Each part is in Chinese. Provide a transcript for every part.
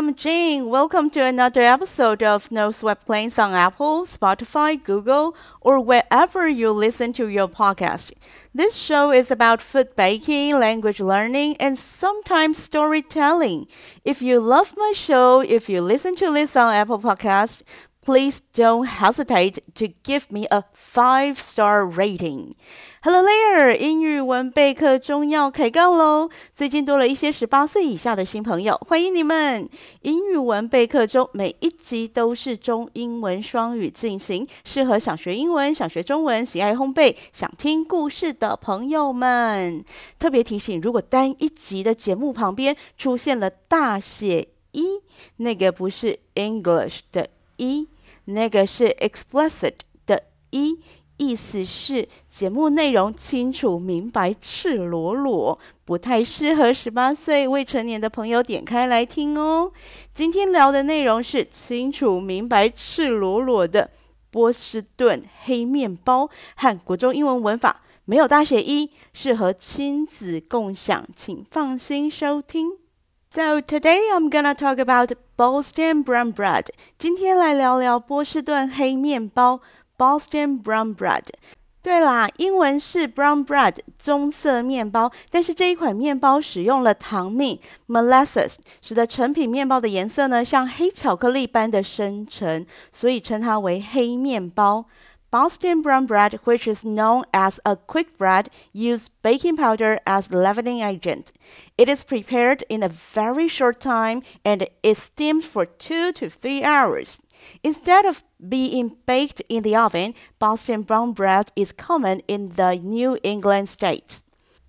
I'm Jane. Welcome to another episode of No Sweat Plains on Apple, Spotify, Google, or wherever you listen to your podcast. This show is about food baking, language learning, and sometimes storytelling. If you love my show, if you listen to this on Apple Podcast, Please don't hesitate to give me a five-star rating. Hello there，英语文备课中要开杠喽！最近多了一些十八岁以下的新朋友，欢迎你们！英语文备课中每一集都是中英文双语进行，适合想学英文、想学中文、喜爱烘焙、想听故事的朋友们。特别提醒，如果单一集的节目旁边出现了大写一，那个不是 English 的。一，那个是 explicit 的一，意思是节目内容清楚明白、赤裸裸，不太适合十八岁未成年的朋友点开来听哦。今天聊的内容是清楚明白、赤裸裸的波士顿黑面包和国中英文文法，没有大写一，适合亲子共享，请放心收听。So today I'm gonna talk about Boston brown bread。今天来聊聊波士顿黑面包 Boston brown bread。对啦，英文是 brown bread 棕色面包，但是这一款面包使用了糖蜜 molasses，使得成品面包的颜色呢像黑巧克力般的深沉，所以称它为黑面包。 Boston brown bread, which is known as a quick bread, uses baking powder as leavening agent. It is prepared in a very short time and is steamed for two to three hours. Instead of being baked in the oven, Boston brown bread is common in the New England states.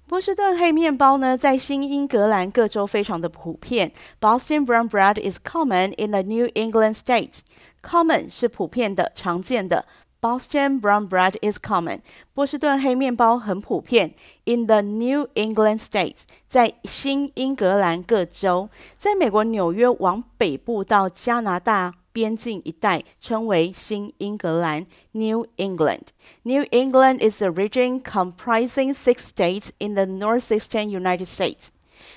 波士顿黑面包呢，在新英格兰各州非常的普遍。Boston brown bread is common in the New England states. Common 是普遍的、常见的。 Boston brown bread is common。波士顿黑面包很普遍。In the New England states，在新英格兰各州，在美国纽约往北部到加拿大边境一带，称为新英格兰 （New England）。New England is a region comprising six states in the northeastern United States。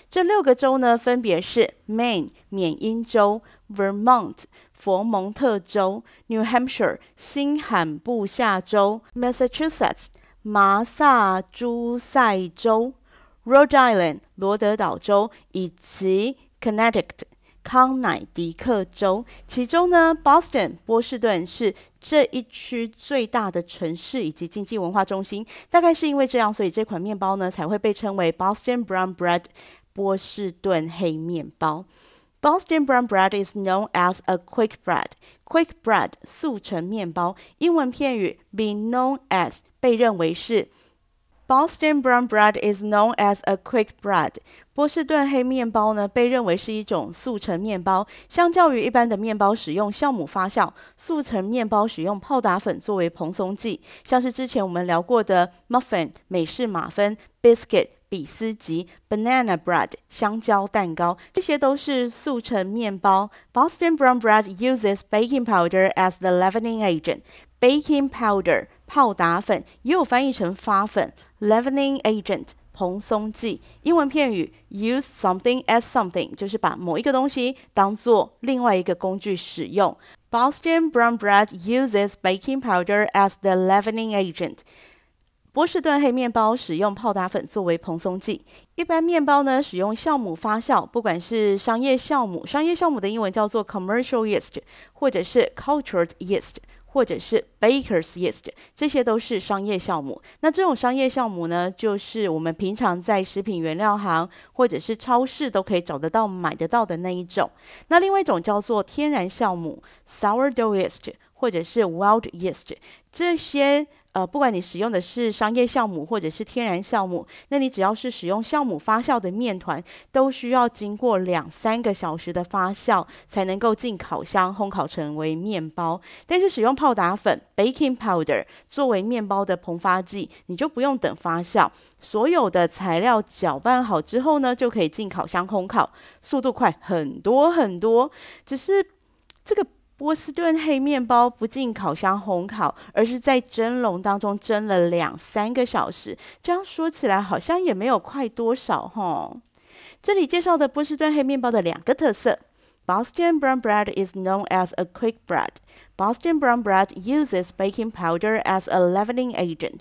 这六个州呢，分别是 Maine（ 缅因州）、Vermont。 佛蒙特州、New Hampshire 新罕布夏州、Massachusetts 麻萨诸塞州、Rhode Island 罗德岛州以及 Connecticut 康乃狄克州。其中呢，Boston 波士顿是这一区最大的城市以及经济文化中心。大概是因为这样，所以这款面包呢才会被称为 Boston Brown Bread 波士顿黑面包。Boston brown bread is known as a quick bread. Quick bread 速成面包，英文片语 be known as 被认为是。Boston brown bread is known as a quick bread. 波士顿黑面包呢，被认为是一种速成面包。相较于一般的面包使用酵母发酵，速成面包使用泡打粉作为蓬松剂，像是之前我们聊过的 muffin 美式马芬 biscuit。 比斯吉 （banana bread） 香蕉蛋糕，这些都是速成面包。Boston brown bread uses baking powder as the leavening agent. Baking powder 泡打粉也有翻译成发粉。Leavening agent 蓬松剂。英文片语 use something as something 就是把某一个东西当做另外一个工具使用。Boston brown bread uses baking powder as the leavening agent. 波士顿黑面包使用泡打粉作为蓬松剂，一般面包呢使用酵母发酵，不管是商业酵母，商业酵母的英文叫做 commercial yeast，或者是 cultured yeast，或者是 baker's yeast，这些都是商业酵母。那这种商业酵母呢，就是我们平常在食品原料行或者是超市都可以找得到、买得到的那一种。那另外一种叫做天然酵母 sourdough yeast，或者是 wild yeast，这些。呃，不管你使用的是商业酵母或者是天然酵母，那你只要是使用酵母发酵的面团，都需要经过两三个小时的发酵，才能够进烤箱烘烤成为面包。但是使用泡打粉 （baking powder） 作为面包的膨发剂，你就不用等发酵，所有的材料搅拌好之后呢，就可以进烤箱烘烤，速度快很多很多。只是这个。波士顿黑面包不进烤箱烘烤，而是在蒸笼当中蒸了两三个小时。这样说起来好像也没有快多少哈。这里介绍的波士顿黑面包的两个特色，Boston brown bread is known as a quick bread. Boston brown bread uses baking powder as a leavening agent.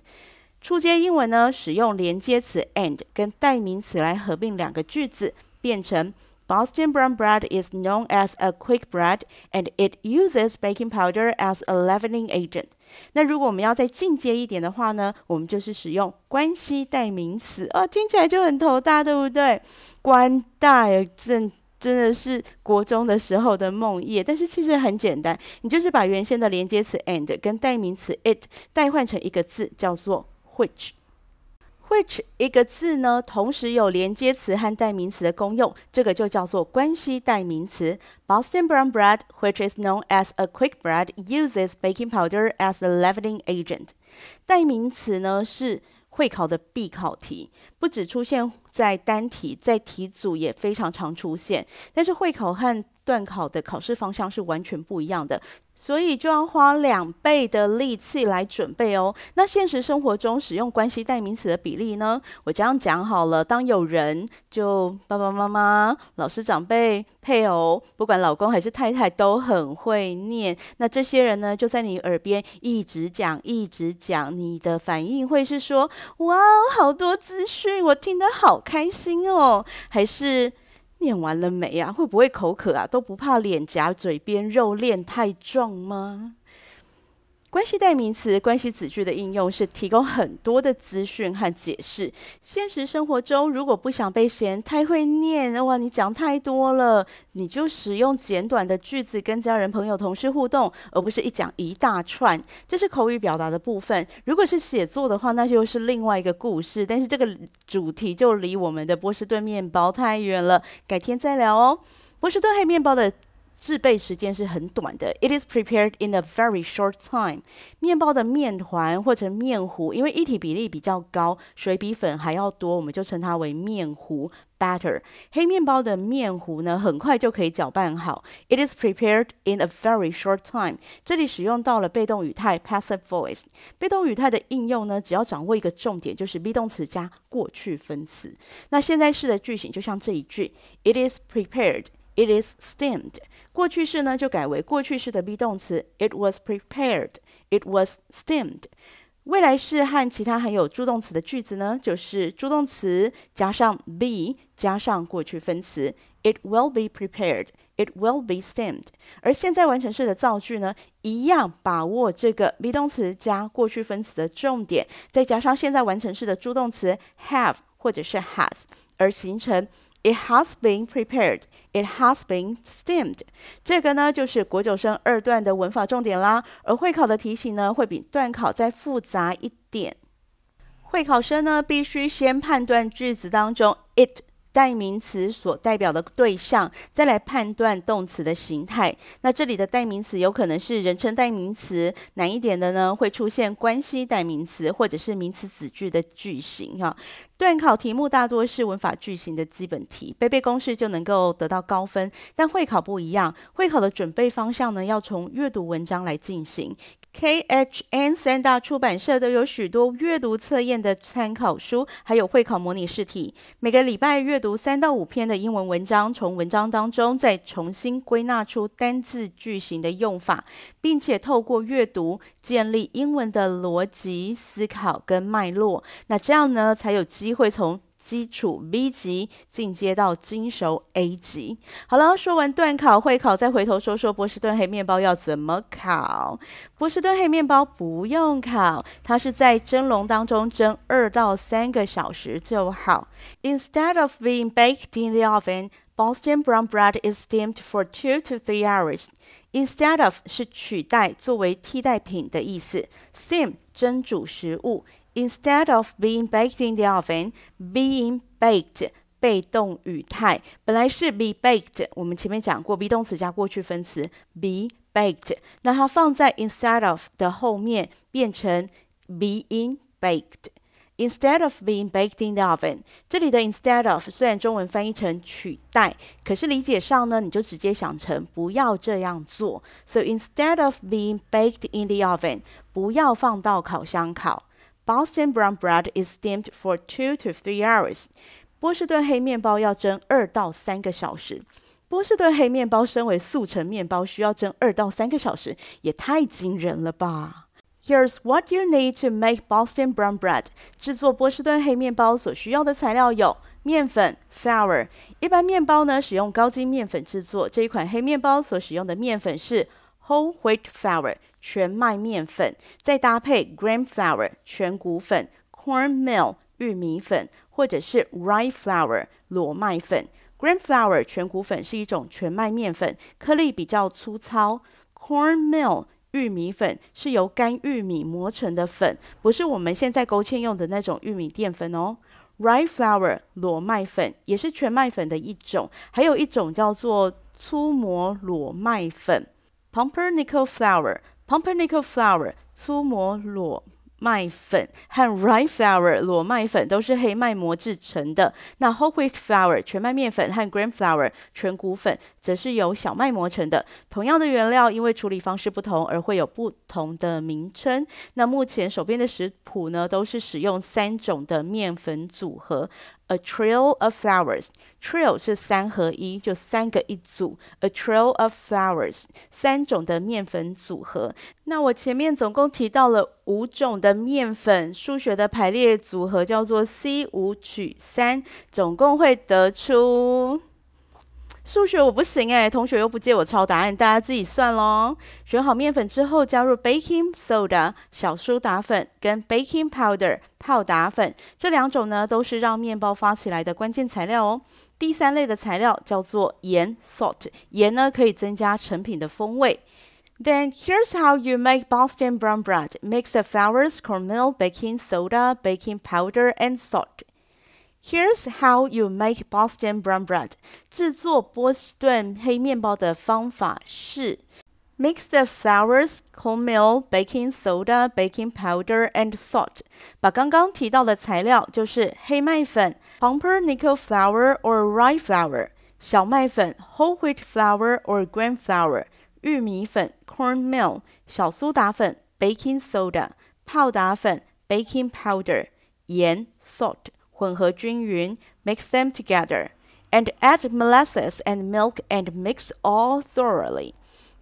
初阶英文呢，使用连接词 and 跟代名词来合并两个句子，变成 Boston brown bread is known as a quick bread and it uses baking powder as a leavening agent。那如果我们要再进阶一点的话呢，我们就是使用关系代名词哦，听起来就很头大，对不对？关代真真的是国中的时候的梦魇，但是其实很简单，你就是把原先的连接词 and 跟代名词 it 代换成一个字，叫做 which。Which 一个字呢，同时有连接词和代名词的功用，这个就叫做关系代名词。Boston brown bread, which is known as a quick bread, uses baking powder as a leavening agent。代名词呢是会考的必考题，不止出现在单题，在题组也非常常出现。但是会考和段考的考试方向是完全不一样的。所以就要花两倍的力气来准备哦。那现实生活中使用关系代名词的比例呢？我这样讲好了，当有人就爸爸妈妈、老师、长辈、配偶，不管老公还是太太都很会念，那这些人呢就在你耳边一直讲、一直讲，你的反应会是说：“哇，好多资讯，我听得好开心哦。”还是？念完了没啊？会不会口渴啊？都不怕脸颊、嘴边肉练太壮吗？关系代名词、关系子句的应用是提供很多的资讯和解释。现实生活中，如果不想被嫌太会念，哇，你讲太多了，你就使用简短的句子跟家人、朋友、同事互动，而不是一讲一大串。这是口语表达的部分。如果是写作的话，那就是另外一个故事。但是这个主题就离我们的波士顿面包太远了，改天再聊哦。波士顿黑面包的。制备时间是很短的，It is prepared in a very short time。面包的面团或者面糊，因为一体比例比较高，水比粉还要多，我们就称它为面糊 （batter）。黑面包的面糊呢，很快就可以搅拌好。It is prepared in a very short time。这里使用到了被动语态 （passive voice）。被动语态的应用呢，只要掌握一个重点，就是 be 动词加过去分词。那现在式的句型就像这一句：It is prepared。It is steamed。过去式呢，就改为过去式的 be 动词。It was prepared. It was steamed。未来式和其他含有助动词的句子呢，就是助动词加上 be 加上过去分词。It will be prepared. It will be steamed。而现在完成式的造句呢，一样把握这个 be 动词加过去分词的重点，再加上现在完成式的助动词 have 或者是 has，而形成。It has been prepared. It has been steamed. 这个呢，就是国九生二段的文法重点啦。而会考的题型呢，会比段考再复杂一点。会考生呢，必须先判断句子当中 it。代名词所代表的对象，再来判断动词的形态。那这里的代名词有可能是人称代名词，难一点的呢，会出现关系代名词或者是名词子句的句型哈。段考题目大多是文法句型的基本题，背背公式就能够得到高分。但会考不一样，会考的准备方向呢，要从阅读文章来进行。KHN 三大出版社都有许多阅读测验的参考书，还有会考模拟试题。每个礼拜阅读三到五篇的英文文章，从文章当中再重新归纳出单字句型的用法，并且透过阅读建立英文的逻辑思考跟脉络。那这样呢，才有机会从基础 B 级进阶到精熟 A 级。好了，说完段考、会考，再回头说说波士顿黑面包要怎么考。波士顿黑面包不用烤，它是在蒸笼当中蒸二到三个小时就好。Instead of being baked in the oven, Boston brown bread is steamed for two to three hours. Instead of 是取代、作为替代品的意思。Steam 蒸煮食物。Instead of being baked in the oven, being baked 被动语态本来是 be baked，我们前面讲过 be 动词加过去分词 be baked，那它放在 instead of 的后面变成 being baked。Instead of being baked in the oven，这里的 instead of 虽然中文翻译成取代，可是理解上呢，你就直接想成不要这样做。So instead of being baked in the oven，不要放到烤箱烤。Boston brown bread is steamed for two to three hours。波士顿黑面包要蒸二到三个小时。波士顿黑面包身为速成面包，需要蒸二到三个小时，也太惊人了吧！Here's what you need to make Boston brown bread。制作波士顿黑面包所需要的材料有面粉 （flour）。一般面包呢，使用高筋面粉制作。这一款黑面包所使用的面粉是 whole wheat flour，全麦面粉，再搭配 grain flour，全谷粉，cornmeal，玉米粉，或者是 rye flour，裸麦粉。grain flour 全谷粉是一种全麦面粉，颗粒比较粗糙。cornmeal 玉米粉是由干玉米磨成的粉，不是我们现在勾芡用的那种玉米淀粉哦。rye flour 裸麦粉也是全麦粉的一种，还有一种叫做粗磨裸麦粉。pumpernickel flour，pumpernickel flour 粗磨裸。麦粉和 rye flour 裸麦粉都是黑麦磨制成的。那 whole wheat flour 全麦面粉和 grain flour 全谷粉则是由小麦磨成的。同样的原料，因为处理方式不同而会有不同的名称。那目前手边的食谱呢，都是使用三种的面粉组合。A trio of flowers，trail 是三合一，就三个一组。A trio of flowers，三种的面粉组合。那我前面总共提到了五种的面粉，数学的排列组合叫做 C 五取三，总共会得出。数学我不行诶，同学又不借我抄答案，大家自己算喽。选好面粉之后，加入 baking soda 小苏打粉跟 baking powder 泡打粉，这两种呢都是让面包发起来的关键材料哦。第三类的材料叫做盐 salt，盐呢可以增加成品的风味。Then here's how you make Boston brown bread: mix the flours, cornmeal, baking soda, baking powder, and salt. Here's how you make Boston brown bread. 制作波士顿黑面包的方法是：mix the flours, cornmeal, baking soda, baking powder, and salt. 把刚刚提到的材料，就是黑麦粉 （pumpernickel flour or rye flour）、小麦粉 （whole wheat flour or grain flour）、玉米粉 （cornmeal）、小苏打粉 （baking soda）、泡打粉 （baking powder）、盐 （salt）。 混合均匀，mix them together, and add molasses and milk and mix all thoroughly.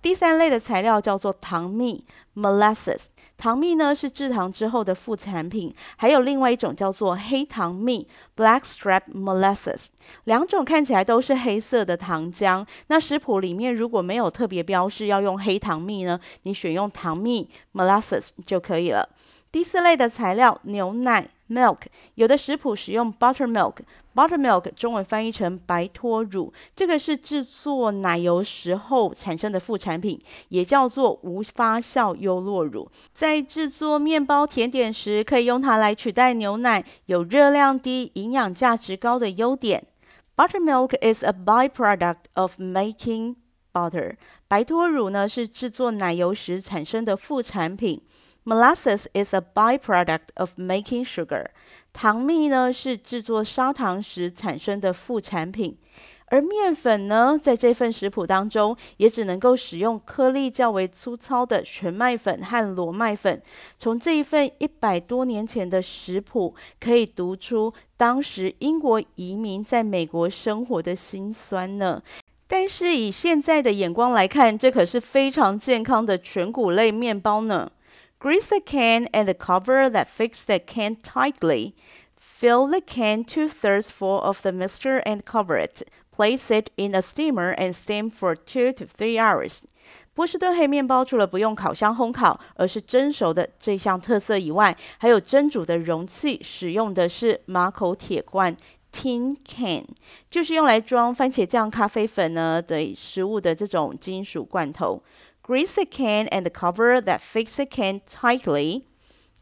第三类的材料叫做糖蜜 （molasses）。糖蜜呢是制糖之后的副产品，还有另外一种叫做黑糖蜜 （blackstrap molasses）。两种看起来都是黑色的糖浆。那食谱里面如果没有特别标示要用黑糖蜜呢，你选用糖蜜 （molasses） 就可以了。第四类的材料牛奶。Milk 有的食谱使用 buttermilk，buttermilk 中文翻译成白脱乳，这个是制作奶油时候产生的副产品，也叫做无发酵优酪乳。在制作面包甜点时，可以用它来取代牛奶，有热量低、营养价值高的优点。Buttermilk is a byproduct of making butter。白脱乳呢是制作奶油时产生的副产品。Molasses is a byproduct of making sugar。糖蜜呢是制作砂糖时产生的副产品，而面粉呢，在这份食谱当中也只能够使用颗粒较为粗糙的全麦粉和裸麦粉。从这一份一百多年前的食谱可以读出当时英国移民在美国生活的辛酸呢。但是以现在的眼光来看，这可是非常健康的全谷类面包呢。Grease the can and the cover that fits the can tightly. Fill the can two-thirds full of the mixture and cover it. Place it in a steamer and steam for two to three hours. 波士顿黑面包除了不用烤箱烘烤，而是蒸熟的这项特色以外，还有蒸煮的容器使用的是马口铁罐 （tin can），就是用来装番茄酱、咖啡粉呢的食物的这种金属罐头。 Grease the can and the cover that fits the can tightly.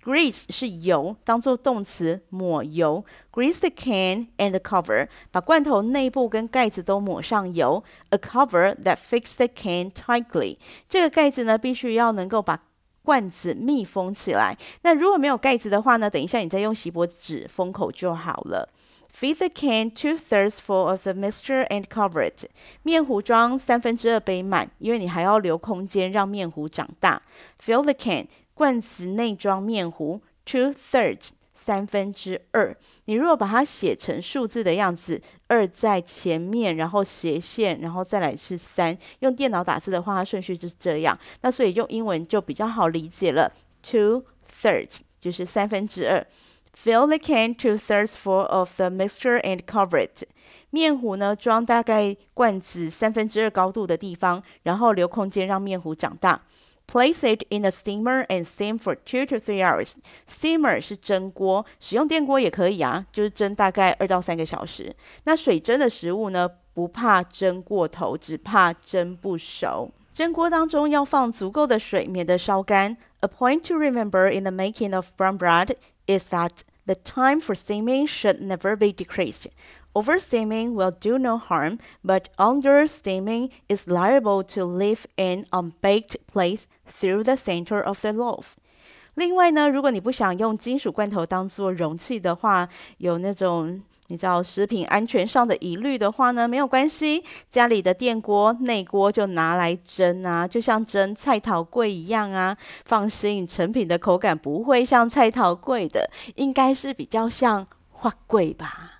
Grease 是油，当做动词抹油。Grease the can and the cover，把罐头内部跟盖子都抹上油。A cover that fits the can tightly，这个盖子呢必须要能够把罐子密封起来。那如果没有盖子的话呢，等一下你再用锡箔纸封口就好了。Fill the can two-thirds full of the mixture and cover it。面糊装三分之二杯满，因为你还要留空间让面糊长大。Fill the can，罐子内装面糊，two-thirds，三分之二。你如果把它写成数字的样子，二在前面，然后斜线，然后再来是三。用电脑打字的话，它顺序就是这样。那所以用英文就比较好理解了。Two thirds 就是三分之二。Fill the can two thirds full of the mixture and cover it。面糊呢，装大概罐子三分之二高度的地方，然后留空间让面糊长大。Place it in a steamer and steam for two to three hours. Steamer 是蒸锅，使用电锅也可以啊，就是蒸大概二到三个小时。那水蒸的食物呢，不怕蒸过头，只怕蒸不熟。蒸锅当中要放足够的水，免得烧干。A point to remember in the making of brown bread is that the time for steaming should never be decreased. Oversteaming will do no harm, but understeaming is liable to leave an unbaked place through the center of the loaf. 另外呢，如果你不想用金属罐头当做容器的话，有那种 你知道食品安全上的疑虑的话呢，没有关系，家里的电锅内锅就拿来蒸啊，就像蒸菜桃桂一样啊。放心，成品的口感不会像菜桃桂的，应该是比较像花桂吧。